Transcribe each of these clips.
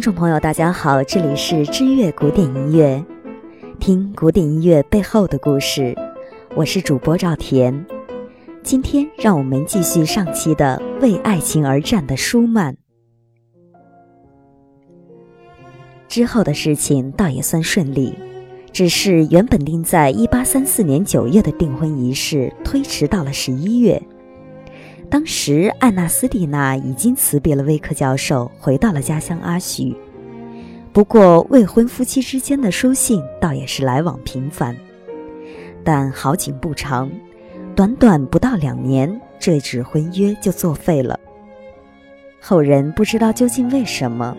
听众朋友，大家好，这里是知乐古典音乐，听古典音乐背后的故事。我是主播赵田，今天让我们继续上期的《为爱情而战的舒曼》。之后的事情倒也算顺利，只是原本定在一八三四年九月的订婚仪式推迟到了十一月。当时，艾纳斯蒂娜已经辞别了威克教授，回到了家乡阿许。不过，未婚夫妻之间的书信倒也是来往频繁。但好景不长，短短不到两年，这纸婚约就作废了。后人不知道究竟为什么，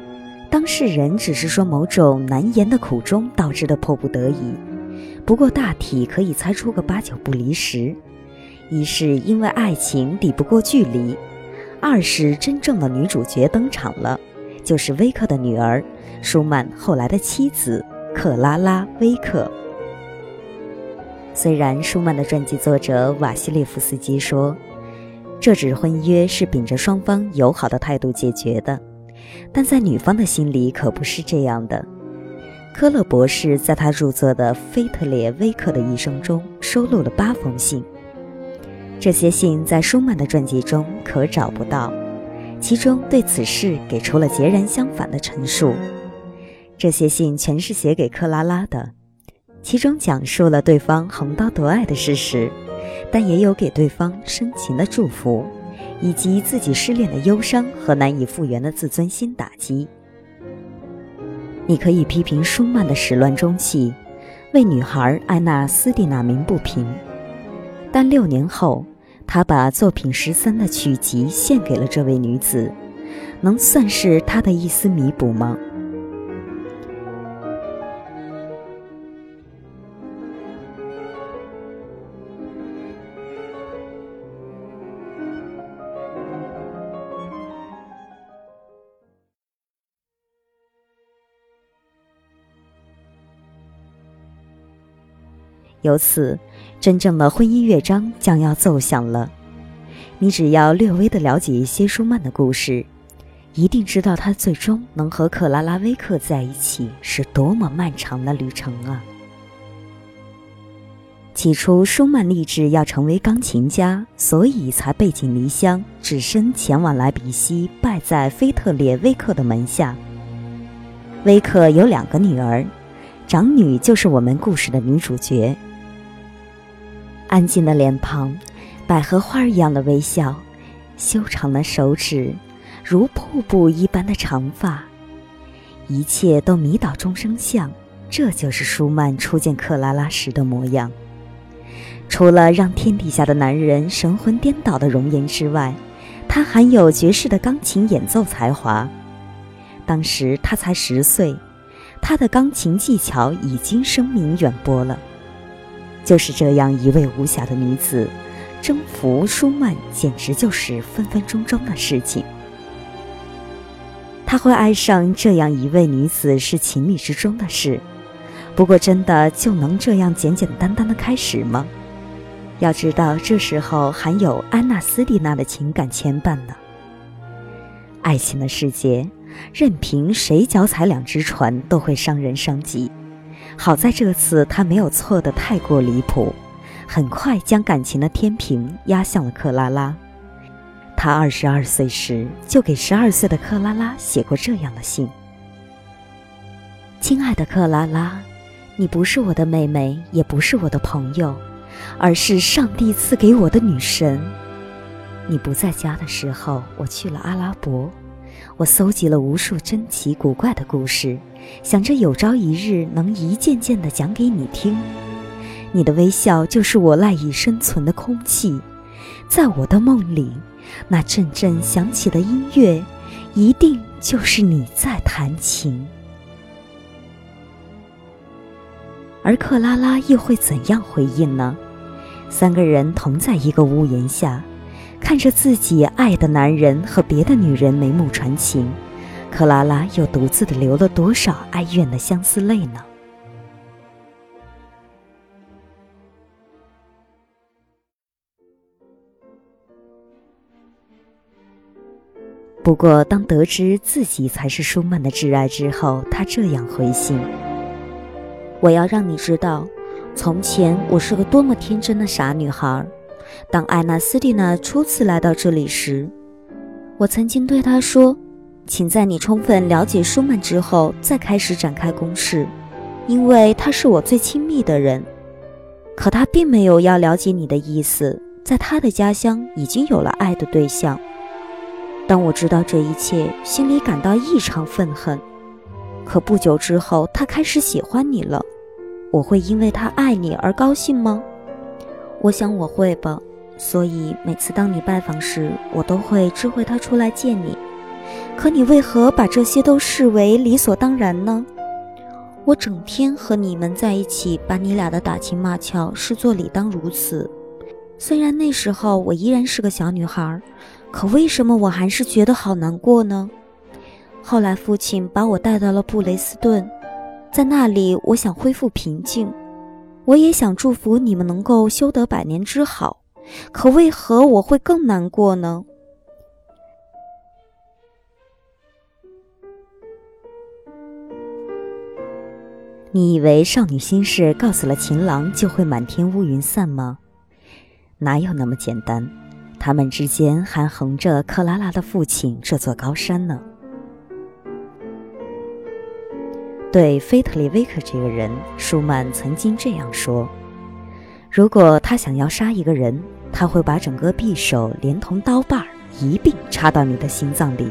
当事人只是说某种难言的苦衷导致的迫不得已。不过，大体可以猜出个八九不离十。一是因为爱情抵不过距离，二是真正的女主角登场了，就是威克的女儿，舒曼后来的妻子克拉拉·威克。虽然舒曼的传记作者瓦西列夫斯基说，这纸婚约是秉着双方友好的态度解决的，但在女方的心里可不是这样的。科勒博士在他著作的《菲特烈威克的一生》中收录了八封信。这些信在舒曼的传记中可找不到，其中对此事给出了截然相反的陈述。这些信全是写给克拉拉的，其中讲述了对方横刀夺爱的事实，但也有给对方深情的祝福，以及自己失恋的忧伤和难以复原的自尊心打击。你可以批评舒曼的始乱终弃，为女孩艾娜斯蒂娜鸣不平，但六年后。他把作品十三的曲集献给了这位女子，能算是他的一丝弥补吗？由此。真正的婚姻乐章将要奏响了，你只要略微的了解一些舒曼的故事，一定知道他最终能和克拉拉威克在一起是多么漫长的旅程啊！起初，舒曼立志要成为钢琴家，所以才背井离乡，只身前往莱比锡，拜在菲特烈威克的门下。威克有两个女儿，长女就是我们故事的女主角。安静的脸庞，百合花一样的微笑，修长的手指，如瀑布一般的长发，一切都迷倒众生相。这就是舒曼初见克拉拉时的模样。除了让天底下的男人神魂颠倒的容颜之外，他还有绝世的钢琴演奏才华。当时他才十岁，他的钢琴技巧已经声名远播了。就是这样一位无瑕的女子，征服舒曼简直就是分分钟钟的事情。他会爱上这样一位女子是情理之中的事，不过真的就能这样简简单单的开始吗？要知道，这时候还有安娜斯蒂娜的情感牵绊呢。爱情的世界，任凭谁脚踩两只船，都会伤人伤己。好在这次他没有错的太过离谱，很快将感情的天平压向了克拉拉。他二十二岁时就给十二岁的克拉拉写过这样的信：“亲爱的克拉拉，你不是我的妹妹，也不是我的朋友，而是上帝赐给我的女神。你不在家的时候，我去了阿拉伯。”我搜集了无数珍奇古怪的故事，想着有朝一日能一件件的讲给你听。你的微笑就是我赖以生存的空气，在我的梦里，那阵阵响起的音乐，一定就是你在弹琴。而克拉拉又会怎样回应呢？三个人同在一个屋檐下。看着自己爱的男人和别的女人眉目传情，克拉拉又独自的流了多少哀怨的相思泪呢？不过，当得知自己才是舒曼的挚爱之后，他这样回信：“我要让你知道，从前我是个多么天真的傻女孩。当艾娜斯蒂娜初次来到这里时，我曾经对她说：‘请在你充分了解舒曼之后再开始展开攻势，因为他是我最亲密的人。’可他并没有要了解你的意思，在他的家乡已经有了爱的对象。”当我知道这一切，心里感到异常愤恨。可不久之后，他开始喜欢你了。我会因为他爱你而高兴吗？我想我会吧。所以每次当你拜访时，我都会知会他出来见你。可你为何把这些都视为理所当然呢？我整天和你们在一起，把你俩的打情骂俏视作理当如此。虽然那时候我依然是个小女孩。可为什么我还是觉得好难过呢？后来父亲把我带到了布雷斯顿，在那里，我想恢复平静，我也想祝福你们能够修得百年之好。可为何我会更难过呢？你以为少女心事告诉了情郎就会满天乌云散吗？哪有那么简单？他们之间还横着克拉拉的父亲这座高山呢。对菲特里维克这个人，舒曼曾经这样说：如果他想要杀一个人，他会把整个匕首连同刀把一并插到你的心脏里。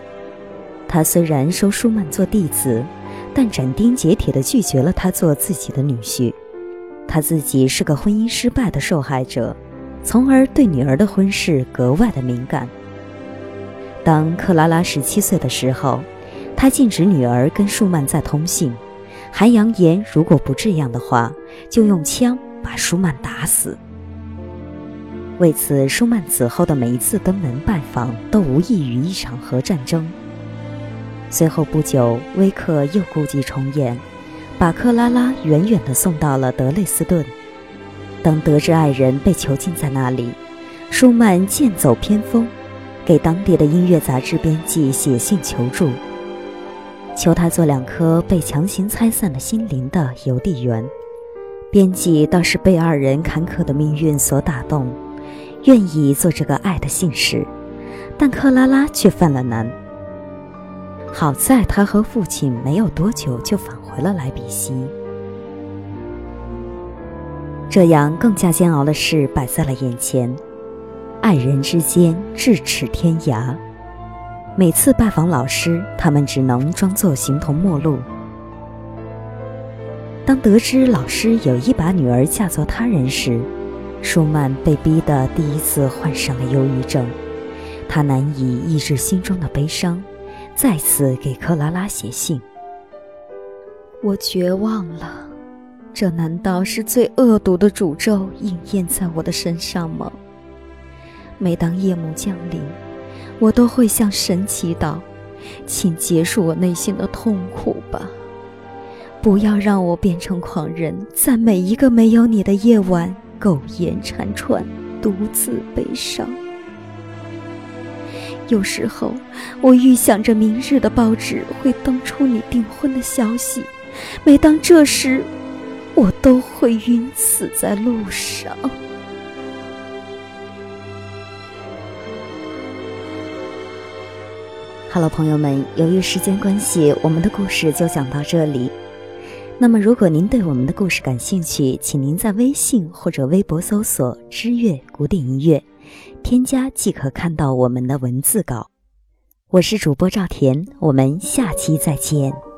他虽然收舒曼做弟子，但斩钉截铁地拒绝了他做自己的女婿。他自己是个婚姻失败的受害者。从而对女儿的婚事格外的敏感。当克拉拉十七岁的时候，他禁止女儿跟舒曼再通信，还扬言如果不这样的话，就用枪把舒曼打死。为此，舒曼此后的每一次登门拜访都无异于一场核战争。随后不久，威克又故伎重演，把克拉拉远远地送到了德累斯顿。当得知爱人被囚禁在那里，舒曼剑走偏锋，给当地的音乐杂志编辑写信求助，求他做两颗被强行拆散的心灵的邮递员。编辑倒是被二人坎坷的命运所打动，愿意做这个爱的信使，但克拉拉却犯了难。好在他和父亲没有多久就返回了莱比锡。这样更加煎熬的事摆在了眼前，爱人之间咫尺天涯。每次拜访老师，他们只能装作形同陌路。当得知老师有意把女儿嫁作他人时，舒曼被逼得第一次患上了忧郁症。他难以抑制心中的悲伤，再次给克拉拉写信：“我绝望了。”这难道是最恶毒的诅咒应验在我的身上吗？每当夜幕降临，我都会向神祈祷，请结束我内心的痛苦吧，不要让我变成狂人，在每一个没有你的夜晚苟延残喘，独自悲伤。有时候，我预想着明日的报纸会登出你订婚的消息，每当这时。我都会晕死在路上。哈喽，朋友们，由于时间关系，我们的故事就讲到这里。那么，如果您对我们的故事感兴趣，请您在微信或者微博搜索“知乐古典音乐”，添加即可看到我们的文字稿。我是主播赵田，我们下期再见。